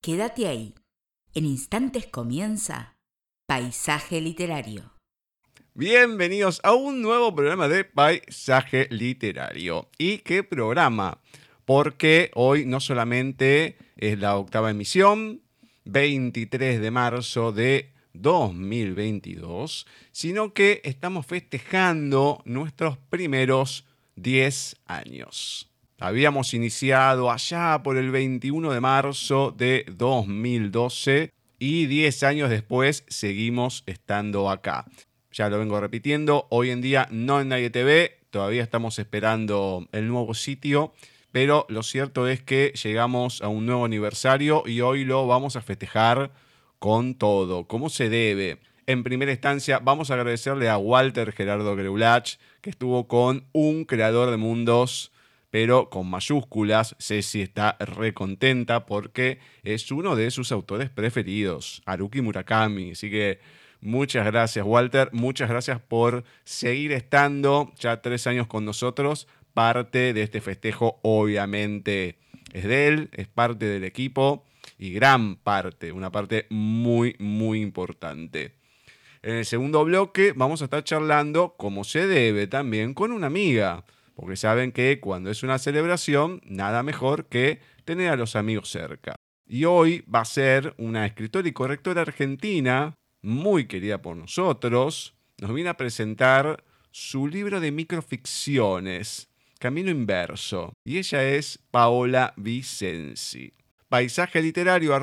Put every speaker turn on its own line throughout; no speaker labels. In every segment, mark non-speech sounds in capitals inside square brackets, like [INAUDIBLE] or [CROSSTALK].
Quédate ahí. En instantes comienza Paisaje Literario.
Bienvenidos a un nuevo programa de Paisaje Literario. ¿Y qué programa? Porque hoy no solamente es la octava emisión, 23 de marzo de 2022, sino que estamos festejando nuestros primeros 10 años. Habíamos iniciado allá por el 21 de marzo de 2012 y 10 años después seguimos estando acá. Ya lo vengo repitiendo, hoy en día no en Nadie TV, todavía estamos esperando el nuevo sitio, pero lo cierto es que llegamos a un nuevo aniversario y hoy lo vamos a festejar con todo, como se debe. En primera instancia, vamos a agradecerle a Walter Gerardo Greulach, que estuvo con un creador de mundos, pero con mayúsculas. Ceci está recontenta porque es uno de sus autores preferidos, Haruki Murakami. Así que muchas gracias, Walter. Muchas gracias por seguir estando ya tres años con nosotros. Parte de este festejo, obviamente, es de él, es parte del equipo y gran parte, una parte muy, muy importante. En el segundo bloque vamos a estar charlando, como se debe también, con una amiga, porque saben que cuando es una celebración, nada mejor que tener a los amigos cerca. Y hoy va a ser una escritora y correctora argentina, muy querida por nosotros, nos viene a presentar su libro de microficciones, Camino Inverso, y ella es Paola Vicenzi paisaje literario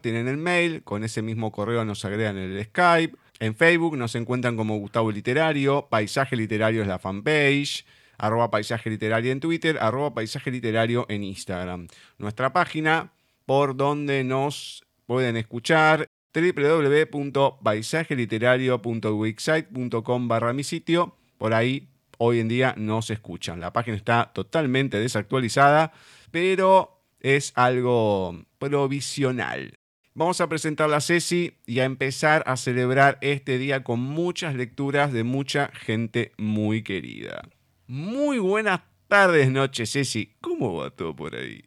tienen el mail, con ese mismo correo nos agregan el Skype. En Facebook nos encuentran como Gustavo Literario, Paisaje Literario es la fanpage, arroba Paisaje Literario en Twitter, arroba Paisaje Literario en Instagram. Nuestra página por donde nos pueden escuchar www.paisajeliterario.wixsite.com barra mi sitio. Por ahí hoy en día no se escuchan. La página está totalmente desactualizada, pero es algo provisional. Vamos a presentar a Ceci y a empezar a celebrar este día con muchas lecturas de mucha gente muy querida. Muy buenas tardes, noches, Ceci. ¿Cómo va todo por ahí?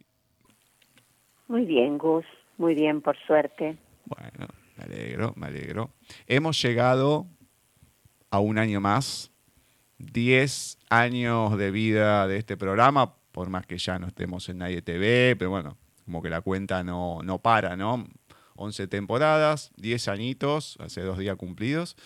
Muy bien, Gus. Muy bien, por suerte.
Bueno, me alegro, me alegro. Hemos llegado a un año más. Diez años de vida de este programa por más que ya no estemos en Nadie TV, pero bueno, como que la cuenta no, no para, ¿no? 11 temporadas, 10 añitos, hace dos días cumplidos,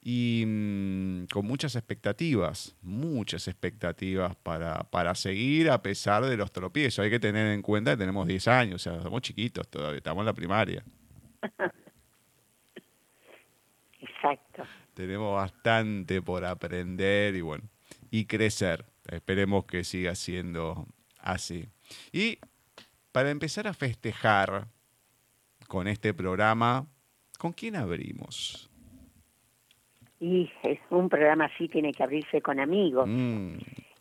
y mm, con muchas expectativas, muchas expectativas para, para seguir a pesar de los tropiezos. Hay que tener en cuenta que tenemos 10 años, o sea, somos chiquitos todavía, estamos en la primaria. [LAUGHS]
Exacto.
Tenemos bastante por aprender y bueno, y crecer. Esperemos que siga siendo así. Y para empezar a festejar con este programa, ¿con quién abrimos?
Y es un programa así tiene que abrirse con amigos. Mm.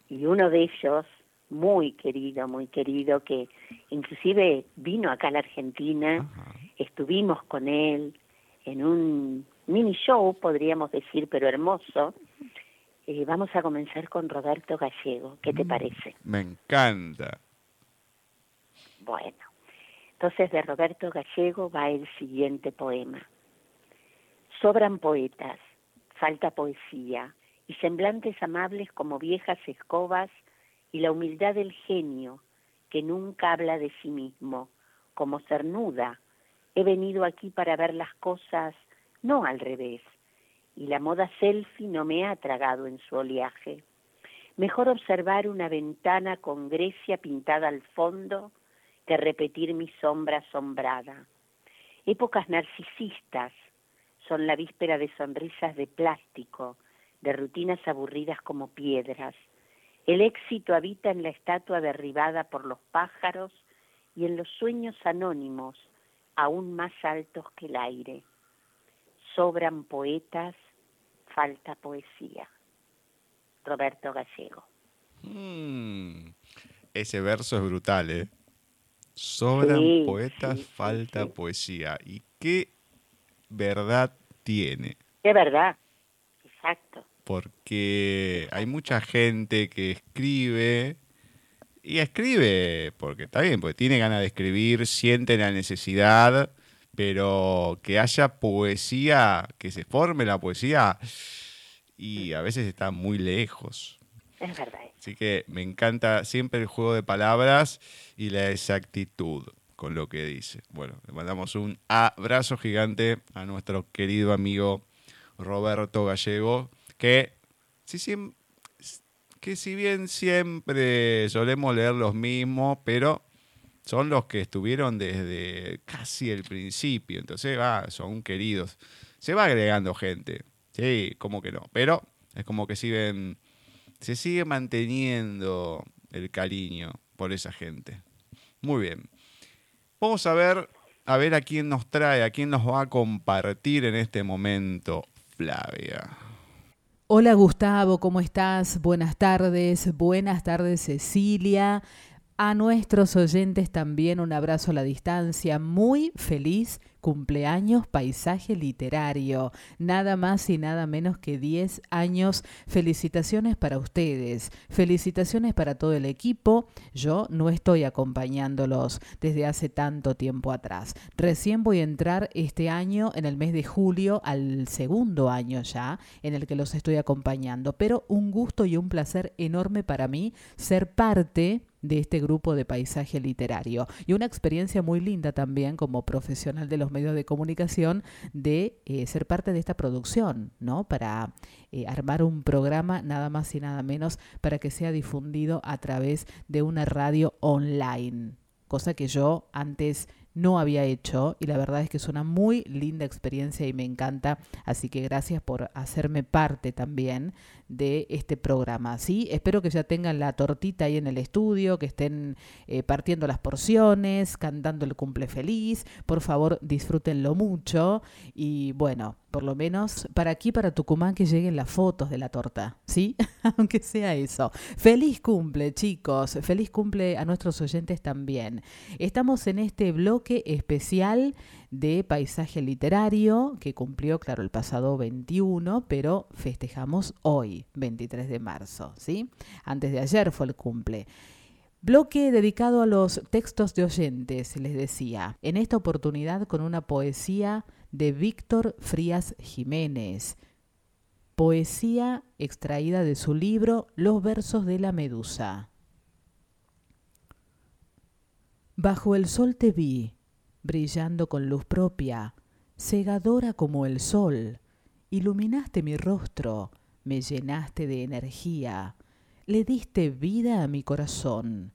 Y uno de ellos, muy querido, muy querido, que inclusive vino acá a la Argentina, estuvimos con él en un mini show, podríamos decir, pero hermoso, eh, vamos a comenzar con Roberto Gallego. ¿Qué te mm, parece?
Me encanta.
Bueno, entonces de Roberto Gallego va el siguiente poema. Sobran poetas, falta poesía y semblantes amables como viejas escobas y la humildad del genio que nunca habla de sí mismo, como cernuda. He venido aquí para ver las cosas no al revés, y la moda selfie no me ha tragado en su oleaje. Mejor observar una ventana con Grecia pintada al fondo que repetir mi sombra asombrada. Épocas narcisistas son la víspera de sonrisas de plástico, de rutinas aburridas como piedras. El éxito habita en la estatua derribada por los pájaros y en los sueños anónimos, aún más altos que el aire. Sobran poetas falta poesía. Roberto Gallego.
Mm, ese verso es brutal, ¿eh? Sobran poetas, falta poesía. ¿Y qué verdad tiene?
Qué verdad, exacto.
Porque hay mucha gente que escribe y escribe, porque está bien, porque tiene ganas de escribir, siente la necesidad, pero que haya poesía, que se forme la poesía, y a veces está muy lejos.
Es verdad.
Así que me encanta siempre el juego de palabras y la exactitud con lo que dice. Bueno, le mandamos un abrazo gigante a nuestro querido amigo Roberto Gallego, que si bien siempre solemos leer los mismos, pero son los que estuvieron desde casi el principio, entonces va, son queridos. Se va agregando gente, sí, como que no, pero es como que siguen, se sigue manteniendo el cariño por esa gente. Muy bien. Vamos a ver, a ver a quién nos trae, a quién nos va a compartir en este momento, Flavia.
Hola Gustavo, ¿cómo estás? Buenas tardes, buenas tardes Cecilia. A nuestros oyentes también un abrazo a la distancia, muy feliz cumpleaños paisaje literario. Nada más y nada menos que 10 años. Felicitaciones para ustedes. Felicitaciones para todo el equipo. Yo no estoy acompañándolos desde hace tanto tiempo atrás. Recién voy a entrar este año, en el mes de julio, al segundo año ya, en el que los estoy acompañando. Pero un gusto y un placer enorme para mí ser parte de este grupo de paisaje literario. Y una experiencia muy linda también como profesional de los medios de comunicación de eh, ser parte de esta producción, ¿no? Para eh, armar un programa nada más y nada menos para que sea difundido a través de una radio online, cosa que yo antes no había hecho y la verdad es que es una muy linda experiencia y me encanta, así que gracias por hacerme parte también de este programa. ¿sí? Espero que ya tengan la tortita ahí en el estudio, que estén eh, partiendo las porciones, cantando el cumple feliz, por favor disfrútenlo mucho y bueno, por lo menos para aquí, para Tucumán, que lleguen las fotos de la torta, ¿sí? [LAUGHS] Aunque sea eso. Feliz cumple, chicos. Feliz cumple a nuestros oyentes también. Estamos en este especial de paisaje literario que cumplió, claro, el pasado 21, pero festejamos hoy, 23 de marzo, ¿sí? Antes de ayer fue el cumple. Bloque dedicado a los textos de oyentes, les decía. En esta oportunidad con una poesía de Víctor Frías Jiménez. Poesía extraída de su libro Los versos de la medusa. Bajo el sol te vi, brillando con luz propia, cegadora como el sol. Iluminaste mi rostro, me llenaste de energía, le diste vida a mi corazón.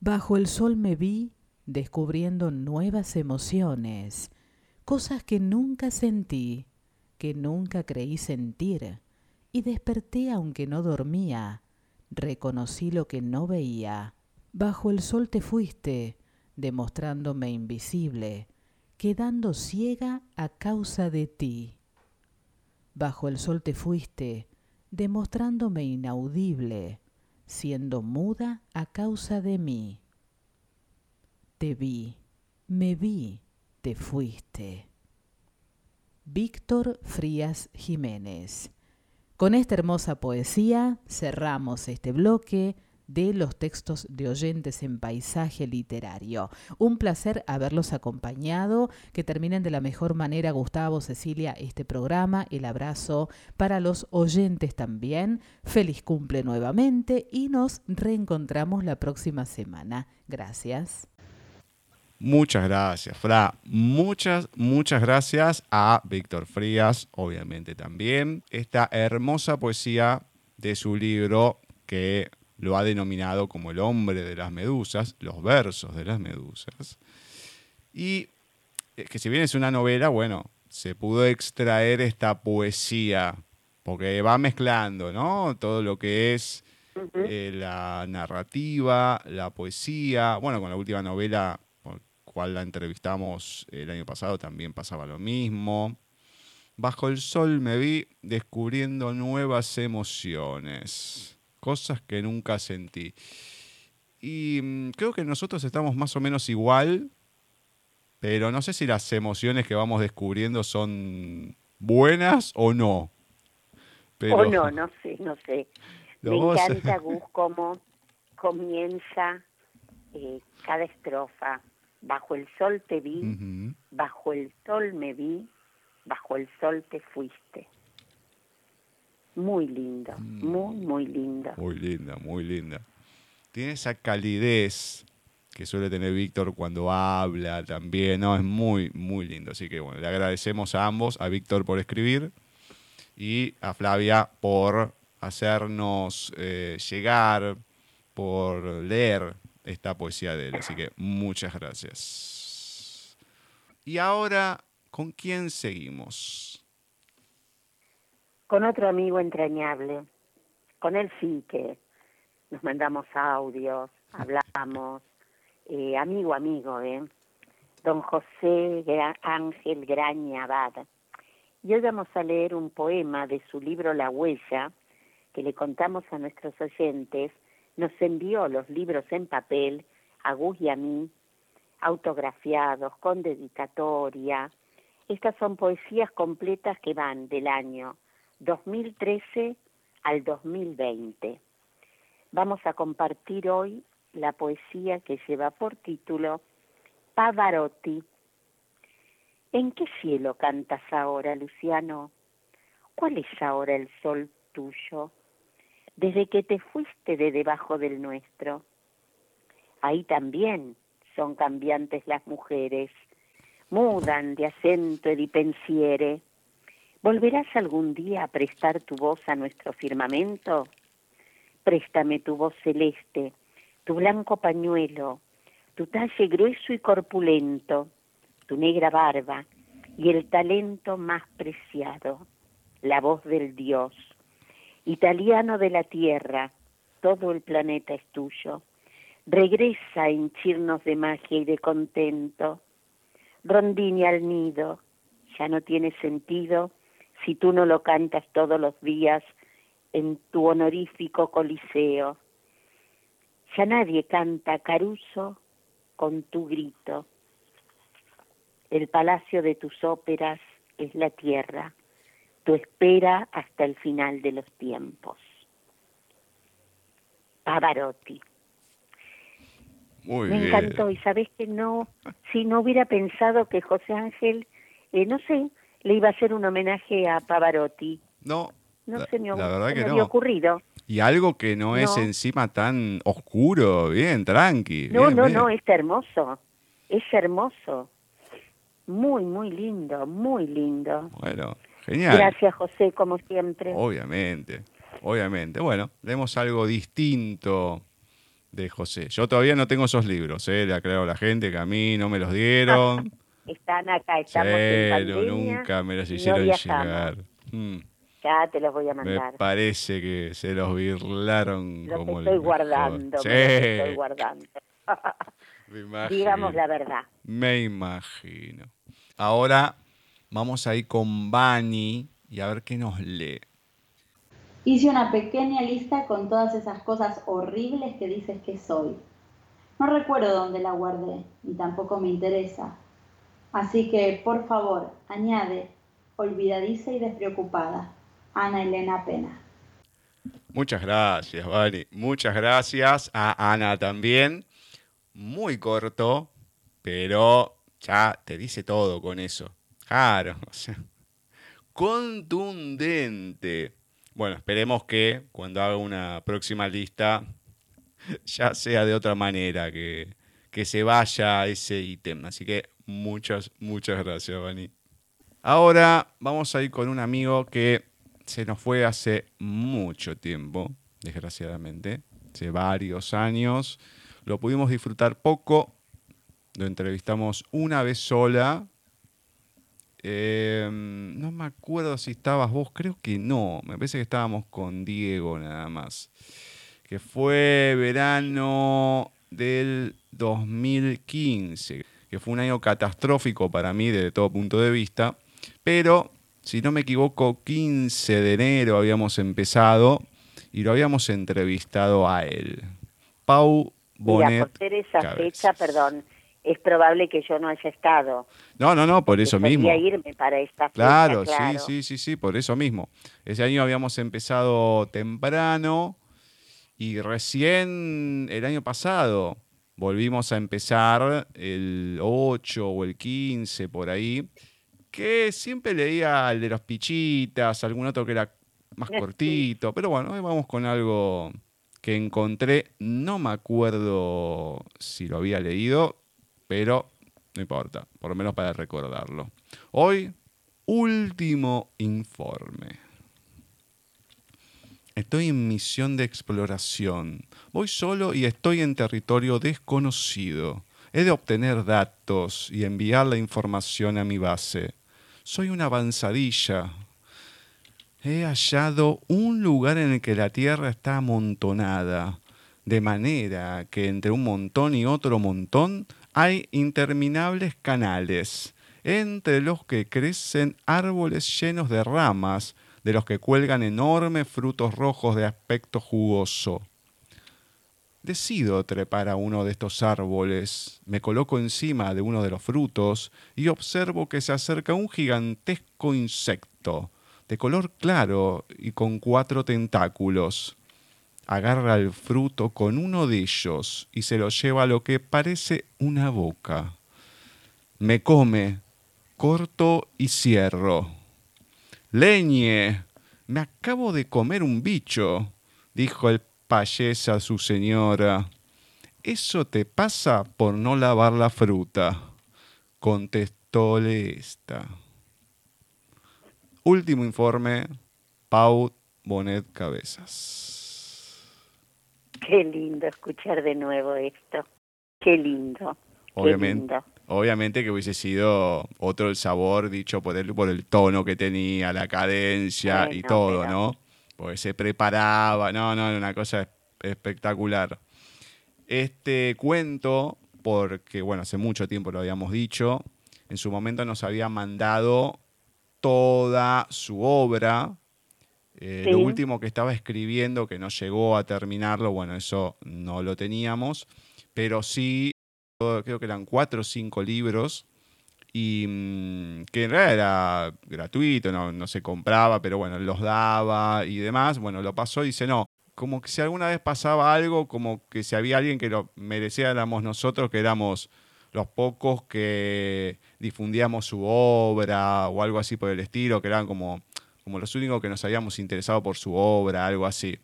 Bajo el sol me vi descubriendo nuevas emociones cosas que nunca sentí, que nunca creí sentir, y desperté aunque no dormía, reconocí lo que no veía. Bajo el sol te fuiste, demostrándome invisible, quedando ciega a causa de ti. Bajo el sol te fuiste, demostrándome inaudible, siendo muda a causa de mí. Te vi, me vi, te fuiste. Víctor Frías Jiménez. Con esta hermosa poesía cerramos este bloque de los textos de oyentes en paisaje literario. Un placer haberlos acompañado, que terminen de la mejor manera Gustavo, Cecilia, este programa, el abrazo para los oyentes también, feliz cumple nuevamente y nos reencontramos la próxima semana. Gracias.
Muchas gracias, Fra. Muchas, muchas gracias a Víctor Frías, obviamente también. Esta hermosa poesía de su libro que lo ha denominado como el hombre de las medusas, los versos de las medusas. Y que si bien es una novela, bueno, se pudo extraer esta poesía, porque va mezclando, ¿no? Todo lo que es eh, la narrativa, la poesía. Bueno, con la última novela cual la entrevistamos el año pasado, también pasaba lo mismo. Bajo el sol me vi descubriendo nuevas emociones, cosas que nunca sentí. Y mm, creo que nosotros estamos más o menos igual, pero no sé si las emociones que vamos descubriendo son buenas o no.
O no, no sé, no sé. [LAUGHS] Me encanta [LAUGHS] Gus como comienza eh, cada estrofa. Bajo el sol te vi, bajo el sol me vi, bajo el sol te fuiste. Muy lindo, muy, muy lindo.
Muy linda, muy linda. Tiene esa calidez que suele tener Víctor cuando habla también, ¿no? Es muy, muy lindo. Así que bueno, le agradecemos a ambos, a Víctor por escribir y a Flavia por hacernos eh, llegar, por leer esta poesía de él. Así que muchas gracias. Y ahora, ¿con quién seguimos?
Con otro amigo entrañable, con él sí que nos mandamos audios, hablamos, [LAUGHS] eh, amigo, amigo, ¿eh? Don José Ángel Graña Abad. Y hoy vamos a leer un poema de su libro La Huella, que le contamos a nuestros oyentes, nos envió los libros en papel, a Gus y a mí, autografiados, con dedicatoria. Estas son poesías completas que van del año 2013 al 2020. Vamos a compartir hoy la poesía que lleva por título Pavarotti. ¿En qué cielo cantas ahora, Luciano? ¿Cuál es ahora el sol tuyo? Desde que te fuiste de debajo del nuestro. Ahí también son cambiantes las mujeres, mudan de acento y de pensiere. ¿Volverás algún día a prestar tu voz a nuestro firmamento? Préstame tu voz celeste, tu blanco pañuelo, tu talle grueso y corpulento, tu negra barba y el talento más preciado, la voz del Dios. Italiano de la tierra, todo el planeta es tuyo. Regresa a henchirnos de magia y de contento. Rondini al nido, ya no tiene sentido si tú no lo cantas todos los días en tu honorífico coliseo. Ya nadie canta Caruso con tu grito. El palacio de tus óperas es la tierra, tu espera hasta el final de los tiempos. Pavarotti.
Muy
Me
bien.
encantó y sabes que no, si no hubiera pensado que José Ángel, eh, no sé, le iba a hacer un homenaje a Pavarotti.
No,
No
la,
se me,
la verdad
se
que
me
no.
había ocurrido.
Y algo que no, es encima tan oscuro, bien, tranqui.
No,
bien,
no,
bien.
no, es hermoso. Es hermoso. Muy, muy lindo, muy lindo.
Bueno, genial.
Gracias, José, como siempre.
Obviamente, obviamente. Bueno, leemos algo distinto de José. Yo todavía no tengo esos libros, ¿eh? le aclaro a la gente que a mí no me los dieron. [LAUGHS]
Están acá, estamos en
Cero,
pandemia.
nunca me
no
hicieron llegar. Mm,
Ya te los voy a
me
mandar.
parece que se los birlaron
Los
como el
estoy guardando,
Sí,
me los estoy guardando. [LAUGHS]
me imagino.
Digamos la verdad.
Me imagino. Ahora vamos a ir con Bani y a ver qué nos lee.
Hice una pequeña lista con todas esas cosas horribles que dices que soy. No recuerdo dónde la guardé, ni tampoco me interesa. Así que, por favor, añade, olvidadiza y despreocupada, Ana Elena Pena.
Muchas gracias, Bani. Muchas gracias a Ana también. Muy corto, pero ya te dice todo con eso. Claro, [LAUGHS] contundente. Bueno, esperemos que cuando haga una próxima lista [LAUGHS] ya sea de otra manera, que, que se vaya ese ítem. Así que muchas, muchas gracias, Bani. Ahora vamos a ir con un amigo que se nos fue hace mucho tiempo, desgraciadamente, hace varios años. Lo pudimos disfrutar poco, lo entrevistamos una vez sola. Eh, no me acuerdo si estabas vos, creo que no, me parece que estábamos con Diego nada más, que fue verano del 2015, que fue un año catastrófico para mí desde todo punto de vista, pero si no me equivoco, 15 de enero habíamos empezado y lo habíamos entrevistado a él. Pau Bonet.
Mira, por ser esa
Cabezas.
fecha, perdón, es probable que yo no haya estado.
No, no, no, por eso mismo.
irme para esta fecha,
Claro,
claro.
sí, sí, sí, sí, por eso mismo. Ese año habíamos empezado temprano Y recién el año pasado volvimos a empezar el 8 o el 15 por ahí, que siempre leía el de los pichitas, algún otro que era más cortito, pero bueno, hoy vamos con algo que encontré, no me acuerdo si lo había leído, pero no importa, por lo menos para recordarlo. Hoy, último informe. Estoy en misión de exploración. Voy solo y estoy en territorio desconocido. He de obtener datos y enviar la información a mi base. Soy una avanzadilla. He hallado un lugar en el que la Tierra está amontonada, de manera que entre un montón y otro montón hay interminables canales, entre los que crecen árboles llenos de ramas, de los que cuelgan enormes frutos rojos de aspecto jugoso. Decido trepar a uno de estos árboles, me coloco encima de uno de los frutos y observo que se acerca un gigantesco insecto, de color claro y con cuatro tentáculos. Agarra el fruto con uno de ellos y se lo lleva a lo que parece una boca. Me come, corto y cierro. Leñe, me acabo de comer un bicho, dijo el payés a su señora. Eso te pasa por no lavar la fruta, contestóle esta. Último informe, Pau Bonet Cabezas.
Qué lindo escuchar de nuevo esto. Qué lindo.
Obviamente, obviamente que hubiese sido otro el sabor dicho por él, por el tono que tenía, la cadencia y todo, ¿no? Porque se preparaba, no, no, una cosa espectacular. Este cuento, porque bueno, hace mucho tiempo lo habíamos dicho, en su momento nos había mandado toda su obra. Eh, lo último que estaba escribiendo, que no llegó a terminarlo, bueno, eso no lo teníamos, pero sí creo que eran cuatro o cinco libros, y mm, que en realidad era gratuito, no, se compraba, pero bueno, los daba y demás. Bueno, lo pasó y dice, no, como que si alguna vez pasaba algo, como que si había alguien que lo merecía, éramos nosotros, que éramos los pocos que difundíamos su obra o algo así por el estilo, que eran como, como los únicos que nos habíamos interesado por su obra, algo así.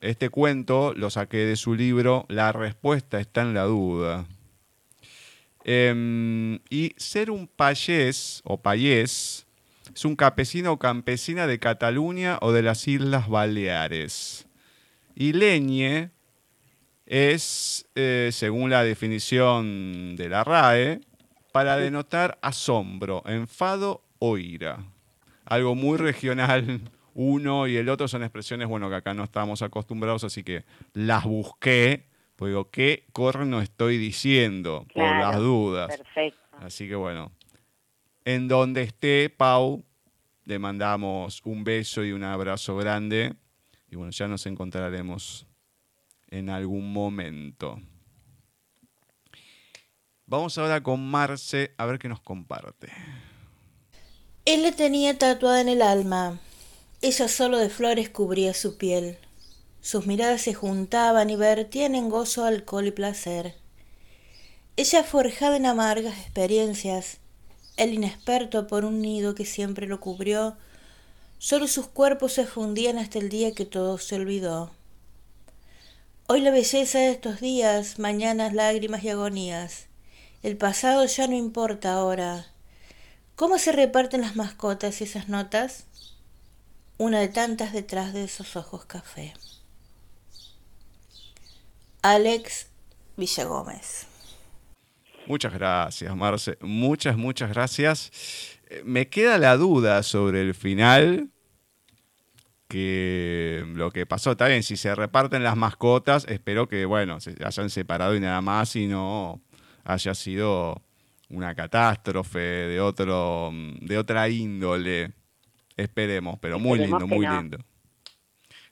Este cuento lo saqué de su libro La respuesta está en la duda. Em, y ser un payés o payés es un campesino o campesina de Cataluña o de las Islas Baleares. Y leñe es, eh, según la definición de la RAE, para denotar asombro, enfado o ira. Algo muy regional. Uno y el otro son expresiones, bueno, que acá no estamos acostumbrados, así que las busqué digo, ¿qué corno estoy diciendo? por las dudas.
Perfecto.
Así que bueno, en donde esté Pau, le mandamos un beso y un abrazo grande. Y bueno, ya nos encontraremos en algún momento. Vamos ahora con Marce a ver qué nos comparte.
Él le tenía tatuada en el alma. Ella solo de flores cubría su piel. Sus miradas se juntaban y vertían en gozo, alcohol y placer. Ella forjada en amargas experiencias, el inexperto por un nido que siempre lo cubrió, solo sus cuerpos se fundían hasta el día que todo se olvidó. Hoy la belleza de estos días, mañanas lágrimas y agonías. El pasado ya no importa ahora. ¿Cómo se reparten las mascotas y esas notas? Una de tantas detrás de esos ojos café. Alex Villagómez.
Muchas gracias, Marce. Muchas, muchas gracias. Eh, me queda la duda sobre el final. Que lo que pasó está bien, si se reparten las mascotas, espero que, bueno, se hayan separado y nada más y no haya sido una catástrofe de otro de otra índole. Esperemos, pero muy lindo, muy lindo.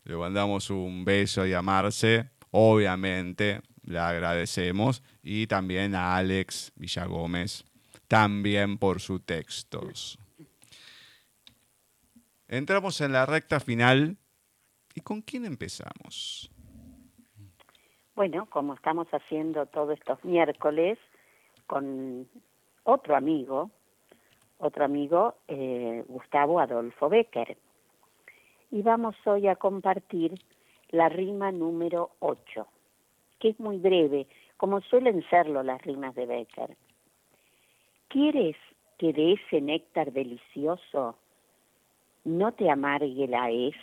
Le mandamos un beso y a Marce obviamente le agradecemos y también a Alex Villagómez, también por sus textos. Entramos en la recta final. ¿Y con quién empezamos?
Bueno, como estamos haciendo todos estos miércoles con otro amigo, otro amigo, eh, Gustavo Adolfo Becker. Y vamos hoy a compartir la rima número 8, que es muy breve, como suelen serlo las rimas de Becker. ¿Quieres que de ese néctar delicioso no te amargue la es?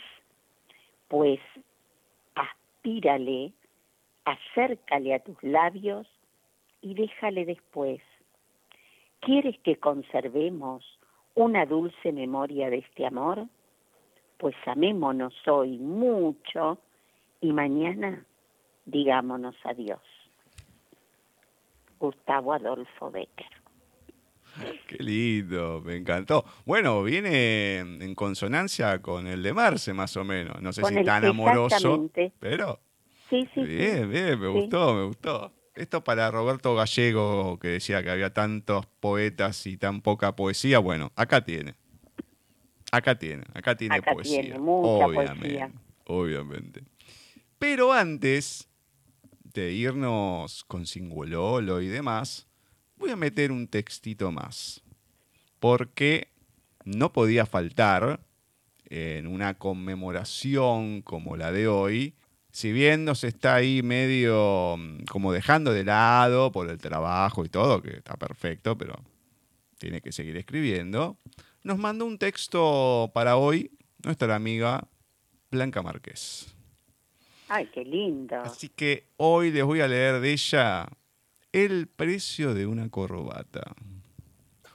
Pues aspírale, acércale a tus labios y déjale después. ¿Quieres que conservemos una dulce memoria de este amor? Pues amémonos hoy mucho y mañana digámonos adiós. Gustavo Adolfo Becker.
Qué lindo, me encantó. Bueno, viene en consonancia con el de Marce, más o menos. No sé
Con
si
el-
tan amoroso, pero
Sí, sí, sí.
bien, bien, me
Sí.
gustó, me gustó. Esto para Roberto Gallego, que decía que había tantos poetas y tan poca poesía. Bueno, acá tiene. Acá tiene, acá tiene
Acá
poesía.
tiene mucha
obviamente,
poesía.
obviamente. Pero antes de irnos con Singololo y demás, voy a meter un textito más. Porque no podía faltar en una conmemoración como la de hoy, si bien nos está ahí medio mm, como dejando de lado por el trabajo y todo, que está perfecto, pero tiene que seguir escribiendo, nos mandó un texto para hoy nuestra amiga Blanca Márquez.
Ay, qué lindo.
Así que hoy les voy a leer de ella El precio de una corbata.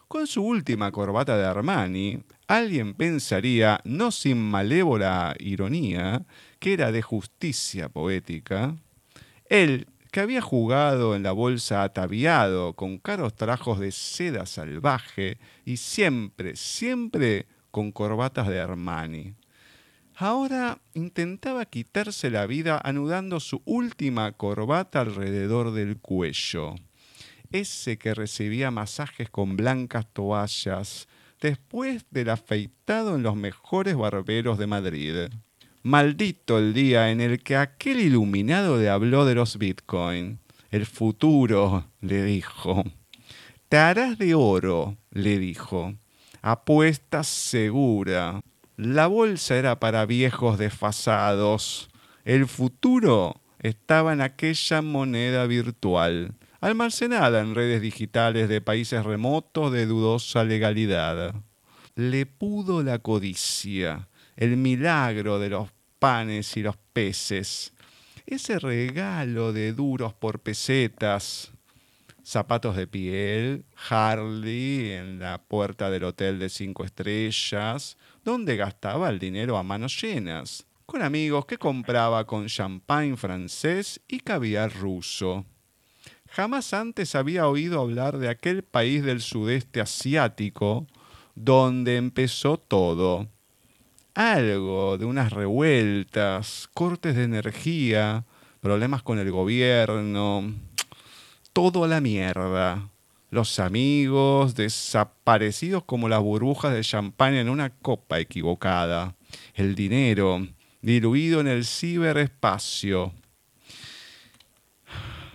Con su última corbata de Armani, alguien pensaría, no sin malévola ironía, que era de justicia poética. Él, que había jugado en la bolsa ataviado con caros trajos de seda salvaje y siempre, siempre con corbatas de Armani. Ahora intentaba quitarse la vida anudando su última corbata alrededor del cuello. Ese que recibía masajes con blancas toallas después del afeitado en los mejores barberos de Madrid. Maldito el día en el que aquel iluminado le habló de los bitcoin. El futuro, le dijo. Te harás de oro, le dijo. Apuesta segura. La bolsa era para viejos desfasados. El futuro estaba en aquella moneda virtual, almacenada en redes digitales de países remotos de dudosa legalidad. Le pudo la codicia, el milagro de los panes y los peces, ese regalo de duros por pesetas, zapatos de piel, Harley en la puerta del hotel de cinco estrellas, donde gastaba el dinero a manos llenas, con amigos que compraba con champagne francés y caviar ruso. Jamás antes había oído hablar de aquel país del sudeste asiático donde empezó todo. Algo de unas revueltas, cortes de energía, problemas con el gobierno, todo la mierda. Los amigos desaparecidos como las burbujas de champán en una copa equivocada. El dinero diluido en el ciberespacio.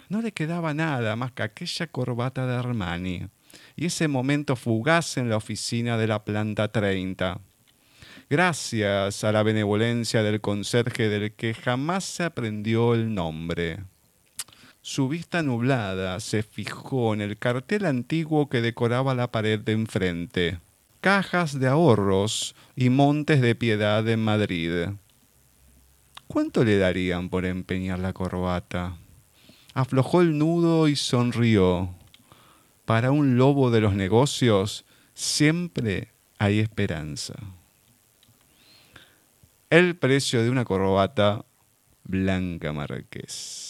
No le quedaba nada más que aquella corbata de Armani y ese momento fugaz en la oficina de la planta 30. Gracias a la benevolencia del conserje del que jamás se aprendió el nombre. Su vista nublada se fijó en el cartel antiguo que decoraba la pared de enfrente. Cajas de ahorros y montes de piedad en Madrid. ¿Cuánto le darían por empeñar la corbata? Aflojó el nudo y sonrió. Para un lobo de los negocios siempre hay esperanza. El precio de una corbata Blanca Marqués.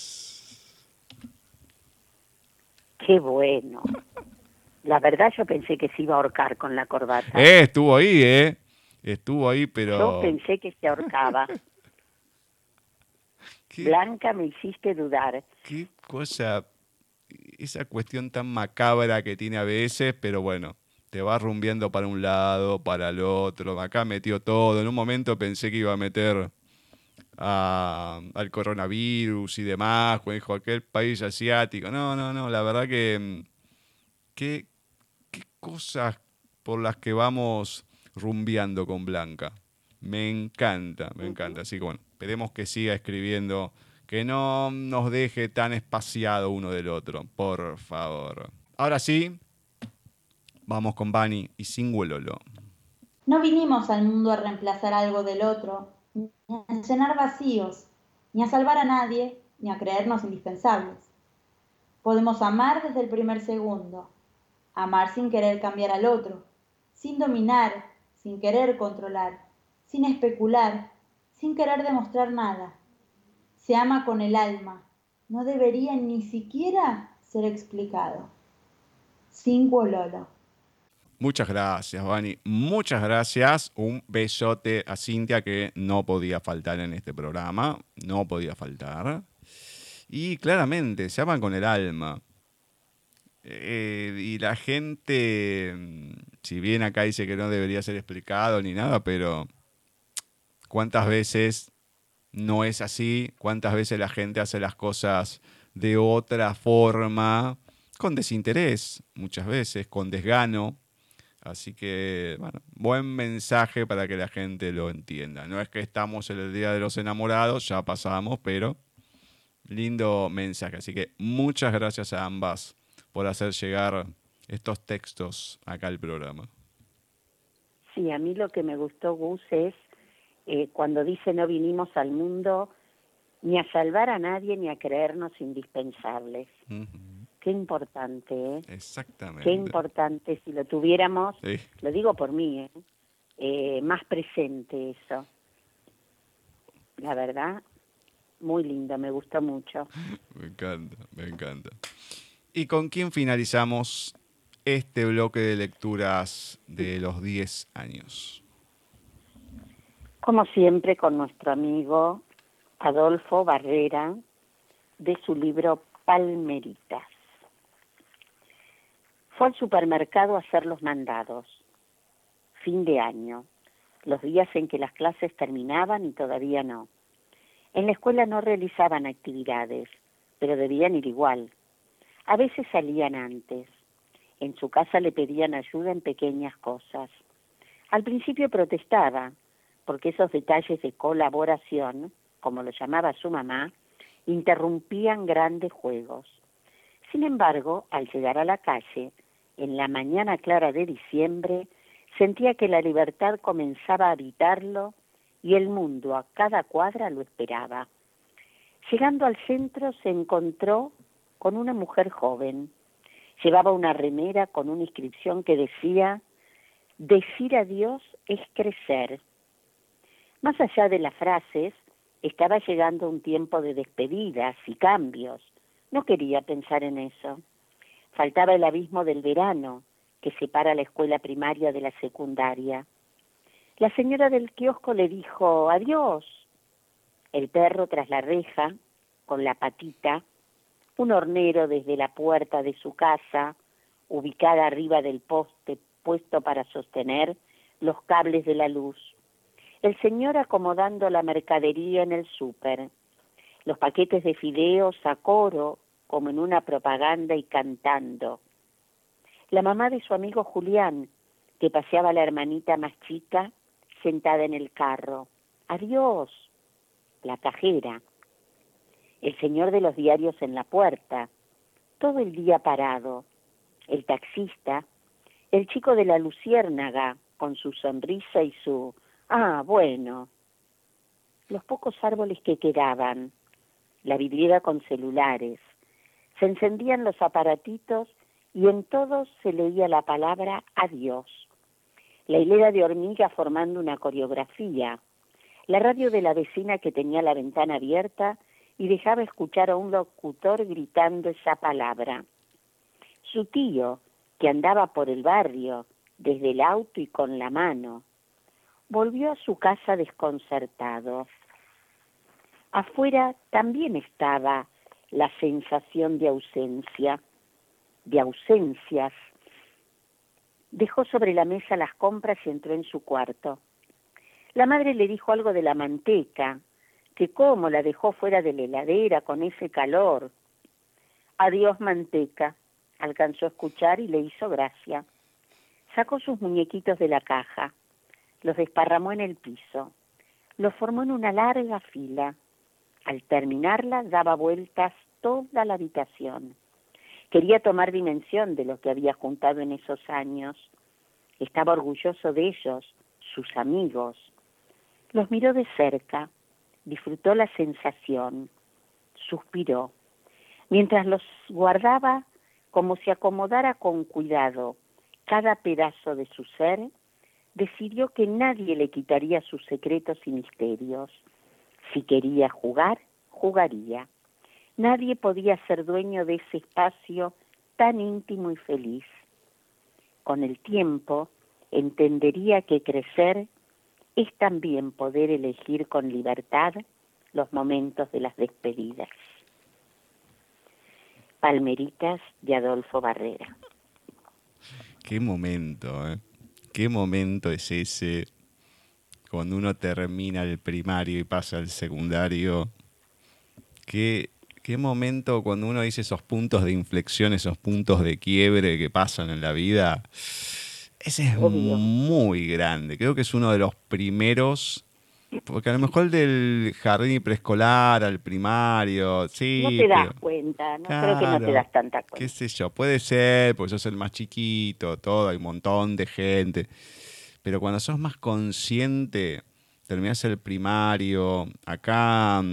Qué bueno. La verdad yo pensé que se iba a ahorcar con la corbata.
Eh, estuvo ahí, ¿eh? Estuvo ahí, pero...
Yo pensé que se ahorcaba. [LAUGHS]
¿Qué,
Blanca, me hiciste dudar.
qué cosa... Esa cuestión tan macabra que tiene a veces, pero bueno, te va rumbeando para un lado, para el otro. Acá metió todo. En un momento pensé que iba a meter al coronavirus y demás, cuando dijo aquel país asiático. No, no, no, la verdad que mm, qué, qué cosas por las que vamos rumbeando con Blanca. Me encanta, me encanta. Así que bueno, esperemos que siga escribiendo, que no nos deje tan espaciado uno del otro, por favor. Ahora sí, vamos con Bani y Singulolo.
No vinimos al mundo a reemplazar algo del otro, ni a llenar vacíos, ni a salvar a nadie, ni a creernos indispensables. Podemos amar desde el primer segundo, amar sin querer cambiar al otro, sin dominar, sin querer controlar, sin especular, sin querer demostrar nada. Se ama con el alma, no debería ni siquiera ser explicado. Sin Lolo.
Muchas gracias, Vani. Muchas gracias. Un besote a Cintia que no podía faltar en este programa. No podía faltar. Y claramente, se aman con el alma. Eh, y la gente, mm, si bien acá dice que no debería ser explicado ni nada, pero ¿cuántas veces no es así? ¿Cuántas veces la gente hace las cosas de otra forma? Con desinterés, muchas veces, con desgano. Así que, bueno, buen mensaje para que la gente lo entienda. No es que estamos en el Día de los Enamorados, ya pasamos, pero lindo mensaje. Así que muchas gracias a ambas por hacer llegar estos textos acá al programa.
Sí, a mí lo que me gustó, Gus, es eh, cuando dice no vinimos al mundo ni a salvar a nadie ni a creernos indispensables. Qué importante, ¿eh?
Exactamente.
Qué importante si lo tuviéramos, lo digo por mí, ¿eh? ¿eh? más presente eso. La verdad, muy lindo, me gusta mucho. [LAUGHS]
me encanta, me encanta. ¿Y con quién finalizamos este bloque de lecturas de los 10 años?
Como siempre, con nuestro amigo Adolfo Barrera, de su libro Palmeritas. Fue al supermercado a hacer los mandados. Fin de año, los días en que las clases terminaban y todavía no. En la escuela no realizaban actividades, pero debían ir igual. A veces salían antes. En su casa le pedían ayuda en pequeñas cosas. Al principio protestaba, porque esos detalles de colaboración, como lo llamaba su mamá, interrumpían grandes juegos. Sin embargo, al llegar a la calle, en la mañana clara de diciembre, sentía que la libertad comenzaba a habitarlo y el mundo a cada cuadra lo esperaba. Llegando al centro se encontró con una mujer joven. Llevaba una remera con una inscripción que decía, decir adiós es crecer. Más allá de las frases, estaba llegando un tiempo de despedidas y cambios. No quería pensar en eso. Faltaba el abismo del verano que separa la escuela primaria de la secundaria. La señora del kiosco le dijo adiós. El perro tras la reja, con la patita, un hornero desde la puerta de su casa, ubicada arriba del poste puesto para sostener los cables de la luz. El señor acomodando la mercadería en el súper. Los paquetes de fideos a coro, como en una propaganda y cantando. La mamá de su amigo Julián, que paseaba a la hermanita más chica, sentada en el carro. Adiós. La cajera, el señor de los diarios en la puerta, todo el día parado, el taxista, el chico de la luciérnaga con su sonrisa y su ah, bueno, los pocos árboles que quedaban, la vidriera con celulares, se encendían los aparatitos y en todos se leía la palabra adiós. La hilera de hormiga formando una coreografía, la radio de la vecina que tenía la ventana abierta y dejaba escuchar a un locutor gritando esa palabra. Su tío, que andaba por el barrio, desde el auto y con la mano, volvió a su casa desconcertado. Afuera también estaba la sensación de ausencia, de ausencias. Dejó sobre la mesa las compras y entró en su cuarto. La madre le dijo algo de la manteca, que cómo la dejó fuera de la heladera con ese calor. Adiós manteca, alcanzó a escuchar y le hizo gracia. Sacó sus muñequitos de la caja, los desparramó en el piso, los formó en una larga fila. Al terminarla daba vueltas toda la habitación. Quería tomar dimensión de lo que había juntado en esos años. Estaba orgulloso de ellos, sus amigos. Los miró de cerca, disfrutó la sensación, suspiró. Mientras los guardaba, como si acomodara con cuidado cada pedazo de su ser, decidió que nadie le quitaría sus secretos y misterios. Si quería jugar, jugaría. Nadie podía ser dueño de ese espacio tan íntimo y feliz. Con el tiempo, entendería que crecer es también poder elegir con libertad los momentos de las despedidas. Palmeritas de Adolfo Barrera.
Qué momento, ¿eh? Qué momento es ese cuando uno termina el primario y pasa al secundario. Qué, qué momento cuando uno dice esos puntos de inflexión, esos puntos de quiebre que pasan en la vida. Ese es muy grande. Creo que es uno de los primeros porque a lo mejor del jardín y preescolar al primario, sí.
No te das cuenta, no creo que no te das tanta cuenta.
Qué sé yo, puede ser, porque sos el más chiquito, todo, hay un montón de gente. Pero cuando sos más consciente, terminás el primario, acá,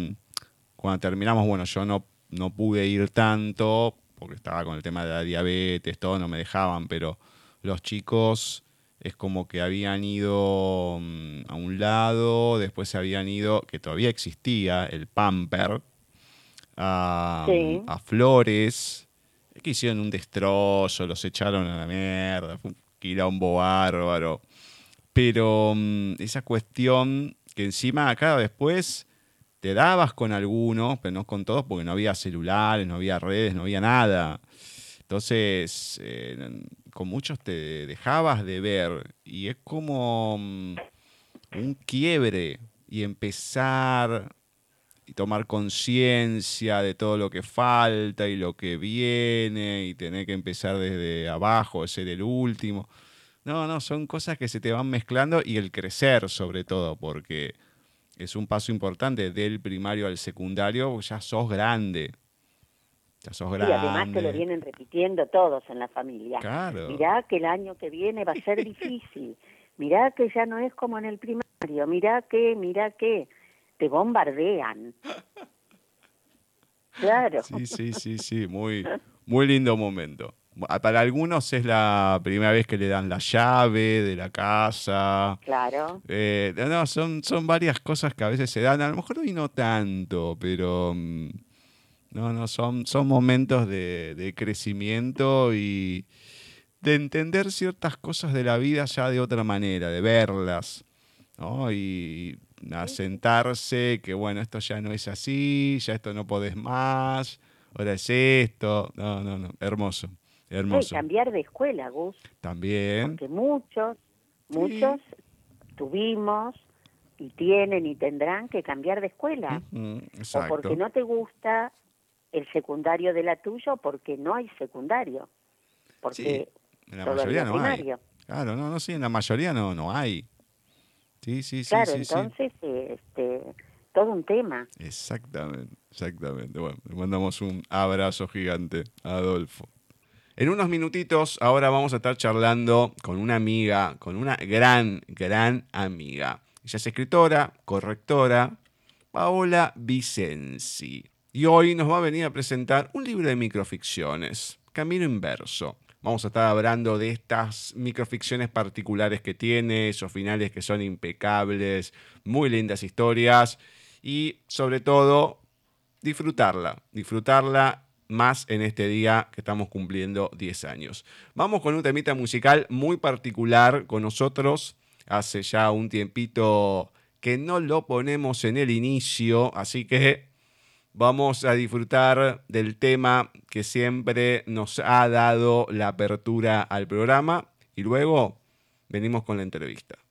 cuando terminamos, bueno, yo no, no pude ir tanto, porque estaba con el tema de la diabetes, todo, no me dejaban, pero los chicos es como que habían ido mm, a un lado, después se habían ido, que todavía existía, el Pamper, a, Flores, que hicieron un destrozo, los echaron a la mierda, fue un quilombo bárbaro. Pero mm, esa cuestión que encima acá después te dabas con algunos, pero no con todos, porque no había celulares, no había redes, no había nada. Entonces, eh, con muchos te dejabas de ver y es como mm, un quiebre y empezar y tomar conciencia de todo lo que falta y lo que viene y tener que empezar desde abajo, ser el último. No, no, son cosas que se te van mezclando y el crecer sobre todo, porque es un paso importante del primario al secundario, ya sos grande, y
además te lo vienen repitiendo todos en la familia. Mirá que el año que viene va a ser difícil. Mirá que ya no es como en el primario. Mirá que, mirá que. Te bombardean. [LAUGHS] Claro.
Sí, sí, sí, sí. Muy, muy lindo momento. Para algunos es la primera vez que le dan la llave de la casa.
Claro.
Eh, no, son, son varias cosas que a veces se dan. A lo mejor hoy no tanto, pero mm, no, no, son, son momentos de, crecimiento y de entender ciertas cosas de la vida ya de otra manera, de verlas, ¿no? Y asentarse que, bueno, esto ya no es así, ya esto no podés más, ahora es esto. No, no, no, hermoso, hermoso.
cambiar de escuela, Gus.
También.
Porque muchos, muchos tuvimos y tienen y tendrán que cambiar de escuela. o porque no te gusta el secundario de la tuya porque no hay secundario. Porque
sí, en la mayoría no hay. Claro, no, no, sí, en la mayoría no, no hay. Sí, sí, sí.
Claro,
sí,
entonces, este, todo un tema.
Exactamente, exactamente. Bueno, le mandamos un abrazo gigante a Adolfo. En unos minutitos, ahora vamos a estar charlando con una amiga, con una gran, gran amiga. Ella es escritora, correctora, Paola Vicenzi. Y hoy nos va a venir a presentar un libro de microficciones, Camino Inverso. Vamos a estar hablando de estas microficciones particulares que tiene, esos finales que son impecables, muy lindas historias y sobre todo disfrutarla, disfrutarla más en este día que estamos cumpliendo 10 años. Vamos con un temita musical muy particular con nosotros. Hace ya un tiempito que no lo ponemos en el inicio, así que vamos a disfrutar del tema que siempre nos ha dado la apertura al programa y luego venimos con la entrevista.